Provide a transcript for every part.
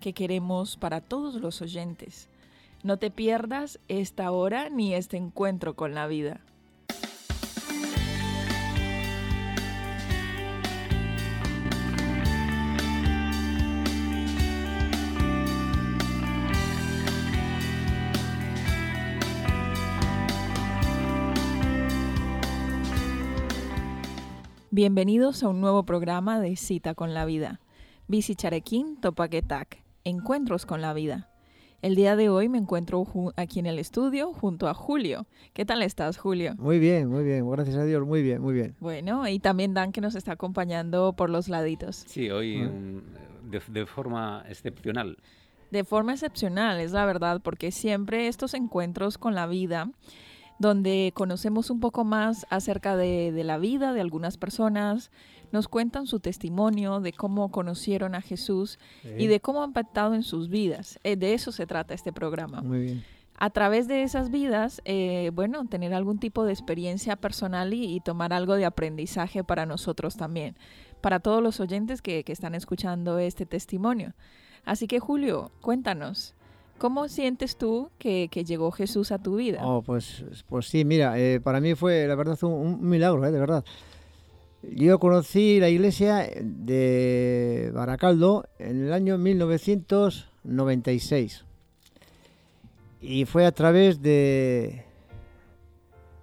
que queremos para todos los oyentes. No te pierdas esta hora ni este encuentro con la vida. Bienvenidos a un nuevo programa de Cita con la Vida. Bici Charequín Topaquetac, Encuentros con la Vida. El día de hoy me encuentro aquí en el estudio junto a Julio. ¿Qué tal estás, Julio? Muy bien, muy bien. Gracias a Dios, muy bien, muy bien. Bueno, y también Dan que nos está acompañando por los laditos. Sí, hoy de, de forma excepcional. De forma excepcional, es la verdad, porque siempre estos encuentros con la vida donde conocemos un poco más acerca de, la vida de algunas personas, nos cuentan su testimonio de cómo conocieron a Jesús y de cómo ha impactado en sus vidas. Eh, de eso se trata este programa. Muy bien. A través de esas vidas, eh, bueno, tener algún tipo de experiencia personal y, tomar algo de aprendizaje para nosotros también, para todos los oyentes que, que están escuchando este testimonio. Así que Julio, cuéntanos, ¿Cómo sientes tú que, llegó Jesús a tu vida? Oh, pues, pues sí, mira, eh, para mí fue, la verdad, un, un milagro, eh, de verdad. Yo conocí la iglesia de Baracaldo en el año 1996. Y fue a través de,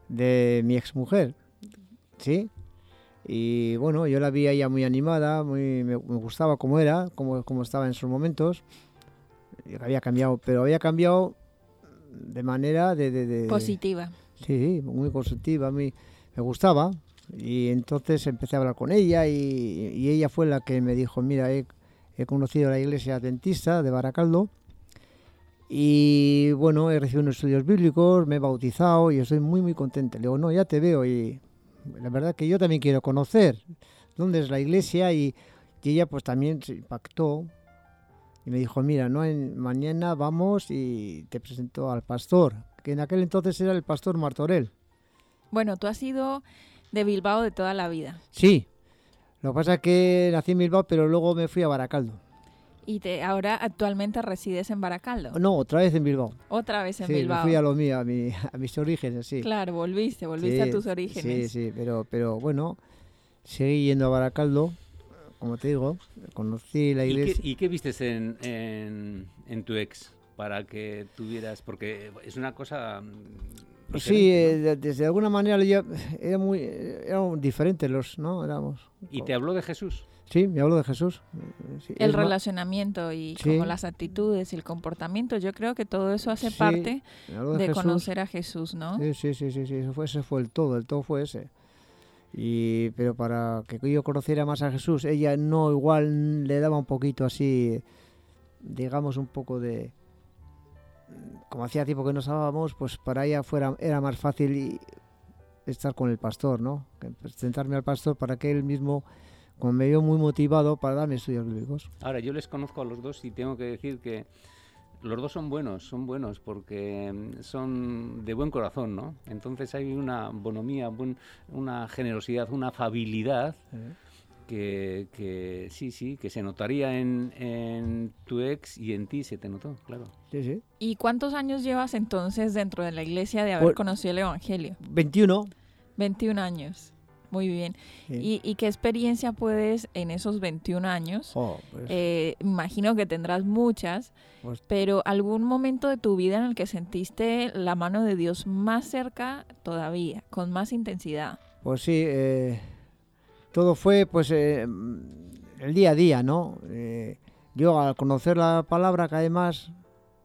de mi exmujer, ¿sí? Y bueno, yo la vi ella muy animada, muy, me, gustaba cómo era, cómo, cómo estaba en sus momentos había cambiado, pero había cambiado de manera de... positiva. Sí, muy positiva, me gustaba. Y entonces empecé a hablar con ella y, ella fue la que me dijo, mira, he, conocido la iglesia adventista de Baracaldo y bueno, he recibido unos estudios bíblicos, me he bautizado y estoy muy, muy contenta. Le digo, no, ya te veo y la verdad que yo también quiero conocer dónde es la iglesia y, y ella pues también se impactó y me dijo, mira, no mañana vamos y te presento al pastor, que en aquel entonces era el pastor Martorell. Bueno, tú has sido de Bilbao de toda la vida. Sí, lo que pasa es que nací en Bilbao, pero luego me fui a Baracaldo. ¿Y te, ahora actualmente resides en Baracaldo? No, otra vez en Bilbao. Otra vez en sí, Bilbao. fui a lo mío, a, mis orígenes, sí. Claro, volviste, volviste a tus orígenes. Sí, sí, pero, pero bueno, seguí yendo a Baracaldo como te digo, conocí la iglesia. ¿Y qué, vistes en, en, tu ex para que tuvieras? Porque es una cosa. Sí, eh, desde alguna manera era muy eran diferentes los, ¿no? Éramos. ¿Y te habló de Jesús? Sí, me habló de Jesús. el relacionamiento y como las actitudes y el comportamiento, yo creo que todo eso hace parte de, conocer a Jesús, ¿no? Sí, sí, sí, sí, eso fue, ese fue el todo, el todo fue ese. Y, pero para que yo conociera más a Jesús, ella no igual le daba un poquito así, digamos un poco de, como hacía tiempo que nos hablábamos, pues para ella fuera, era más fácil estar con el pastor, ¿no? Presentarme al pastor para que él mismo, como me vio muy motivado para darme estudios bíblicos. Ahora, yo les conozco a los dos y tengo que decir que los dos son buenos, son buenos porque mm, son de buen corazón, ¿no? Entonces hay una bonomía, una generosidad, una afabilidad que, que, sí, sí, que se notaría en, en, tu ex y en ti se te notó, claro. Sí, sí. ¿Y cuántos años llevas entonces dentro de la iglesia de haber conocido el Evangelio? 21. 21 años. Muy bien. ¿Y, qué experiencia puedes en esos 21 años? Oh, pues. eh, imagino que tendrás muchas, pues pero algún momento de tu vida en el que sentiste la mano de Dios más cerca todavía, con más intensidad. Pues sí, eh, todo fue pues eh, el día a día, ¿no? yo al conocer la palabra que además,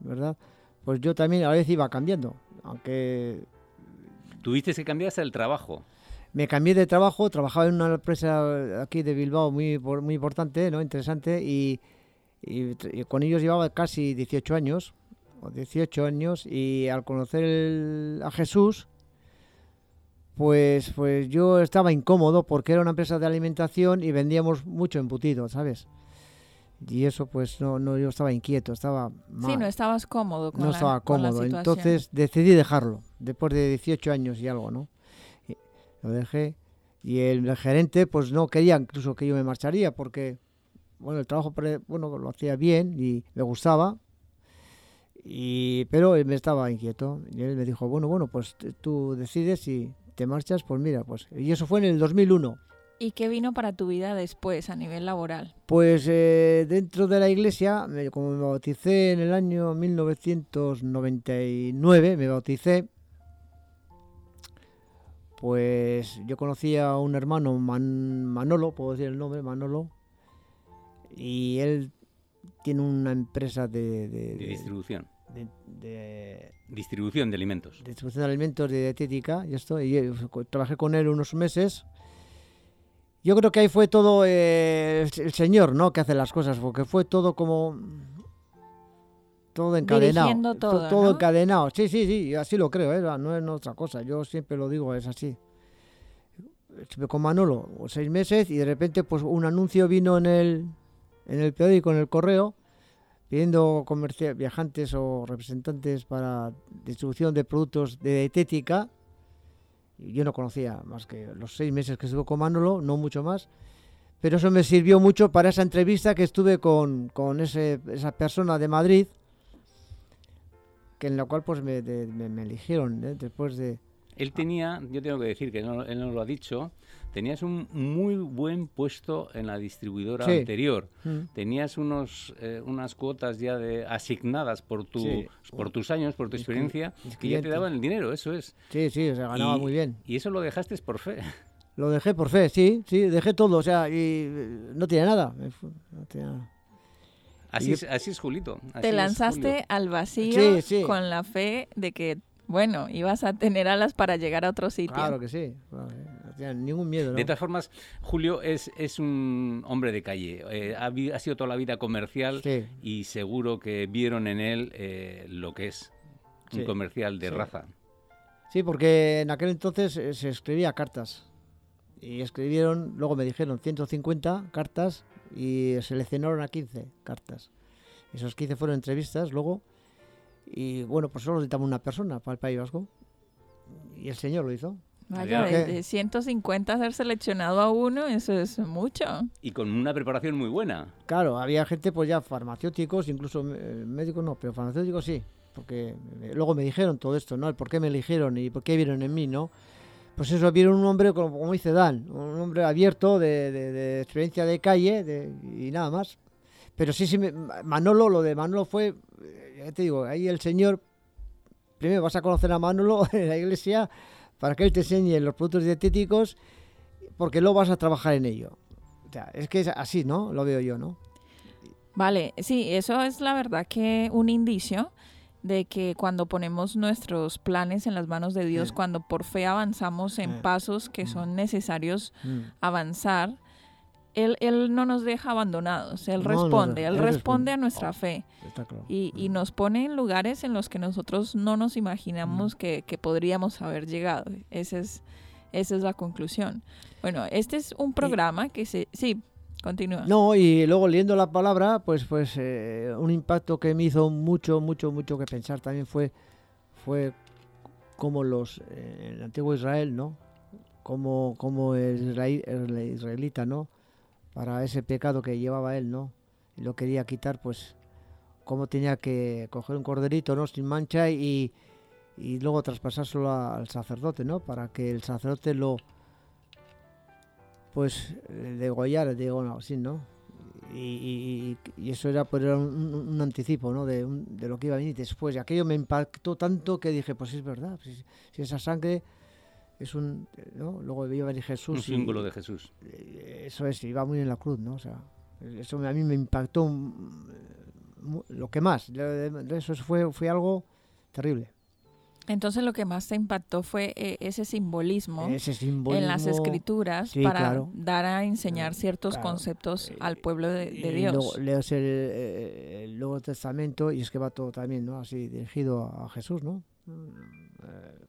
¿verdad? Pues yo también a veces iba cambiando, aunque... Tuviste que cambiar hasta el trabajo me cambié de trabajo, trabajaba en una empresa aquí de Bilbao muy, muy importante, ¿no? interesante, y, con ellos llevaba casi 18 años, o 18 años, y al conocer el- a Jesús, pues, pues yo estaba incómodo porque era una empresa de alimentación y vendíamos mucho embutido, ¿sabes? Y eso pues no, no yo estaba inquieto, estaba mal. Sí, no estabas cómodo con no la, estaba con la cómodo. Entonces decidí dejarlo, después de 18 años y algo, ¿no? Y lo dejé. Y el, el gerente, pues no quería incluso que yo me marcharía, porque, bueno, el trabajo, bueno, lo hacía bien y me gustaba. Y, pero él me estaba inquieto. Y él me dijo, bueno, bueno, pues tú decides si te marchas, pues mira, pues. Y eso fue en el 2001. ¿Y qué vino para tu vida después a nivel laboral? Pues eh, dentro de la iglesia, me- como me bauticé en el año 1999, me bauticé, pues yo conocí a un hermano, Man- Manolo, puedo decir el nombre, Manolo, y él tiene una empresa de, de- De de- distribución. De- de Distribución de alimentos. distribución de alimentos de dietética y esto y eh, co- trabajé con él unos meses yo creo que ahí fue todo eh, el, el señor no que hace las cosas porque fue todo como todo encadenado Dirigiendo todo, todo ¿no? encadenado sí sí sí así lo creo ¿eh? no es otra cosa yo siempre lo digo es así estuve con Manolo seis meses y de repente pues un anuncio vino en el en el periódico en el correo pidiendo viajantes o representantes para distribución de productos de dietética. Yo no conocía más que los seis meses que estuve con Manolo, no mucho más. Pero eso me sirvió mucho para esa entrevista que estuve con, con ese, esa persona de Madrid, que en la cual pues me eligieron ¿eh? después de... Él tenía, yo tengo que decir que no, él no lo ha dicho, tenías un muy buen puesto en la distribuidora Sí. anterior. Mm. Tenías unos, eh, unas cuotas ya de, asignadas por, tu, Sí. por tus años, por tu experiencia, que ya te daban el dinero, eso es. Sí, sí, se ganaba Y- muy bien. Y eso lo dejaste por fe. Lo dejé por fe, sí, sí, dejé todo, o sea, y eh, no tenía nada. me fu- no tenía nada. Así, Y- es, así es Julito. así Te lanzaste al vacío Sí, sí. con la fe de que, bueno, ibas a tener alas para llegar a otro sitio. Claro que sí, claro, eh, no tenía ningún miedo. ¿no? De todas formas, Julio es, es un hombre de calle. eh, ha, sido toda la vida comercial Sí. y seguro que vieron en él eh, lo que es un Sí, comercial de sí. raza. Sí, porque en aquel entonces se escribía cartas. Y escribieron, luego me dijeron 150 cartas y seleccionaron a 15 cartas. Esos 15 fueron entrevistas luego. Y bueno, pues solo necesitamos una persona para el País Vasco. Y el señor lo hizo. Vaya, de, de 150 ser seleccionado a uno, eso es mucho. Y con una preparación muy buena. Claro, había gente, pues ya farmacéuticos, incluso eh, médicos no, pero farmacéuticos sí. Porque eh, luego me dijeron todo esto, ¿no? El por qué me eligieron y por qué vieron en mí, ¿no? Pues eso, vieron un hombre, como, como dice Dan, un hombre abierto, de, de- de experiencia de calle de- y nada más. Pero sí, sí, me- Manolo, lo de Manolo fue, eh, ya te digo, ahí el señor, primero vas a conocer a Manolo en la iglesia para que él te enseñe los productos dietéticos, porque luego vas a trabajar en ello. O sea, es que es así, ¿no? Lo veo yo, ¿no? Vale, sí, eso es la verdad que un indicio de que cuando ponemos nuestros planes en las manos de Dios, Sí. cuando por fe avanzamos en Sí. pasos que Mm. son necesarios Mm. avanzar, él, él no nos deja abandonados, Él No, no, responde, no, Él Él responde responde. a nuestra Oh. fe Está claro. y, y Mm. nos pone en lugares en los que nosotros no nos imaginamos que, que podríamos haber llegado. Esa es, esa es la conclusión. Bueno, este es un programa que se... Sí, continúa. No, y luego leyendo la palabra, pues, pues eh, un impacto que me hizo mucho, mucho, mucho que pensar también fue, fue como los, eh, el antiguo Israel, ¿no? Como, como el, israel- el israelita, ¿no? Para ese pecado que llevaba él, ¿no? Y lo quería quitar, pues, cómo tenía que coger un corderito, ¿no? Sin mancha y, y luego traspasárselo al sacerdote, ¿no? Para que el sacerdote lo, pues, eh, degollara, digo, no, así, ¿no? Y, y- y- eso era, pues, era un, anticipo, ¿no? De, de lo que iba a venir después. Y aquello me impactó tanto que dije, pues es verdad, si, si esa sangre es un, ¿no? Luego a venir Jesús. Un y- símbolo de Jesús. eh, eso es, iba muy en la cruz, ¿no? O sea, eso a mí me impactó mm, lo que más. de- de- de Eso fue, fue algo terrible. Entonces lo que más te impactó fue eh, ese simbolismo, Ese simbolismo. en las escrituras Sí, para claro. dar a enseñar Eh, ciertos claro. conceptos Eh, al pueblo de, de y Dios. luego lees el, el Nuevo Testamento y es que va todo también, ¿no? Así dirigido a, a Jesús, ¿no? Eh,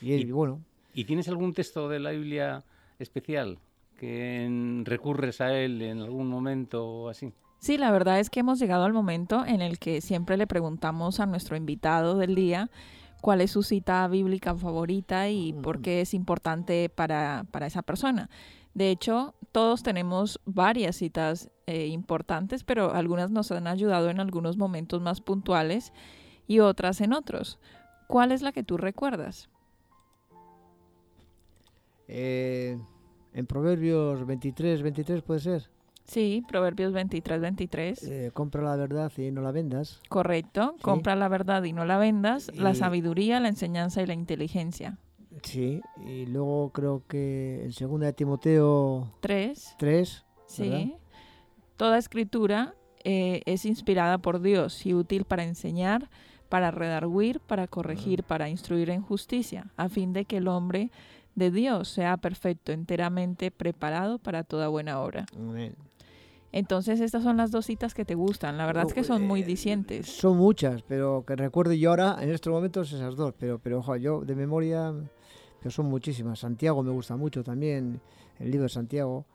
y, Y- bueno, ¿Y tienes algún texto de la Biblia especial que en- recurres a él en algún momento o así? Sí, la verdad es que hemos llegado al momento en el que siempre le preguntamos a nuestro invitado del día cuál es su cita bíblica favorita y por qué es importante para, para esa persona. De hecho, todos tenemos varias citas eh, importantes, pero algunas nos han ayudado en algunos momentos más puntuales y otras en otros. ¿Cuál es la que tú recuerdas? Eh, en Proverbios 23, 23 puede ser. Sí, Proverbios 23, 23. Eh, compra la verdad y no la vendas. Correcto. Sí. Compra la verdad y no la vendas. La Y- sabiduría, la enseñanza y la inteligencia. Sí, y luego creo que en 2 de Timoteo Tres. 3, Sí. ¿verdad? Toda escritura eh, es inspirada por Dios y útil para enseñar, para redarguir, para corregir, para instruir en justicia, a fin de que el hombre de Dios sea perfecto, enteramente preparado para toda buena obra. Amén. Entonces estas son las dos citas que te gustan. La verdad es que son muy Eh, dicientes. Son muchas, pero que recuerdo yo ahora, en estos momentos, esas dos. Pero, pero ojo, yo de memoria, pero son muchísimas. Santiago me gusta mucho también, el libro de Santiago.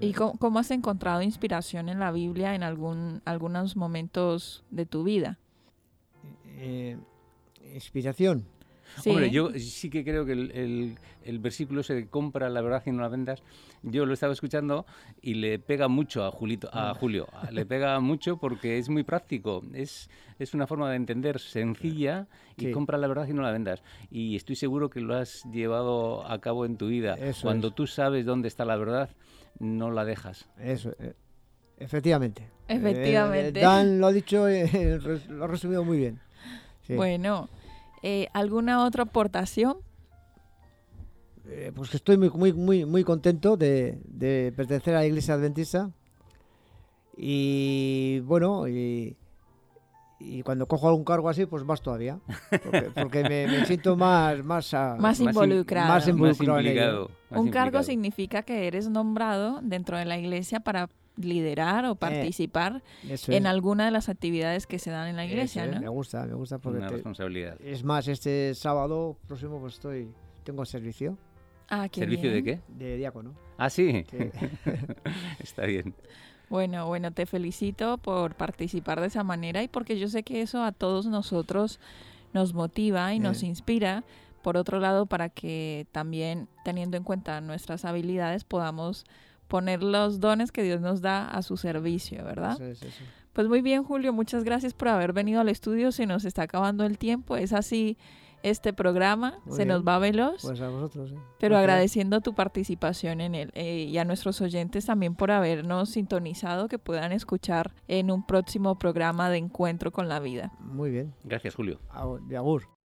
¿Y cómo, cómo has encontrado inspiración en la Biblia en algún, algunos momentos de tu vida? Eh, inspiración. Sí. Hombre, yo sí que creo que el, el- el versículo ese de compra la verdad y no la vendas, yo lo estaba escuchando y le pega mucho a Julito, a Julio. Le pega mucho porque es muy práctico. Es, es una forma de entender sencilla y Sí. compra la verdad y no la vendas. Y estoy seguro que lo has llevado a cabo en tu vida. Eso Cuando es. tú sabes dónde está la verdad, no la dejas. Eso, eh, efectivamente. Efectivamente. Eh, Dan lo ha dicho, eh, lo ha resumido muy bien. Sí. Bueno, eh, ¿alguna otra aportación? Eh, pues que estoy muy, muy, muy, muy contento de, de pertenecer a la iglesia adventista. Y bueno, y, y cuando cojo algún cargo así, pues más todavía. Porque, porque me, me siento más, más, a- Más in- involucrado. más involucrado implicado. más Un cargo significa que eres nombrado dentro de la iglesia para liderar o participar Eso en alguna de las actividades que se dan en la iglesia, Me gusta, me gusta porque Una te- responsabilidad. es más, este sábado próximo pues estoy, tengo servicio Ah, qué ¿Servicio de qué? de diácono. Ah, sí. Sí. Está bien. Bueno, bueno, te felicito por participar de esa manera y porque yo sé que eso a todos nosotros nos motiva y nos Eh. inspira. Por otro lado, para que también teniendo en cuenta nuestras habilidades podamos poner los dones que Dios nos da a su servicio, ¿verdad? Eso es, eso. Pues muy bien, Julio, muchas gracias por haber venido al estudio. Se nos está acabando el tiempo. Es así este programa. Muy se nos va veloz. Pues a vosotros. sí. pero agradeciendo tu participación en él eh, y a nuestros oyentes también por habernos sintonizado, que puedan escuchar en un próximo programa de Encuentro con la Vida. Muy bien. Gracias, Julio. De Agur.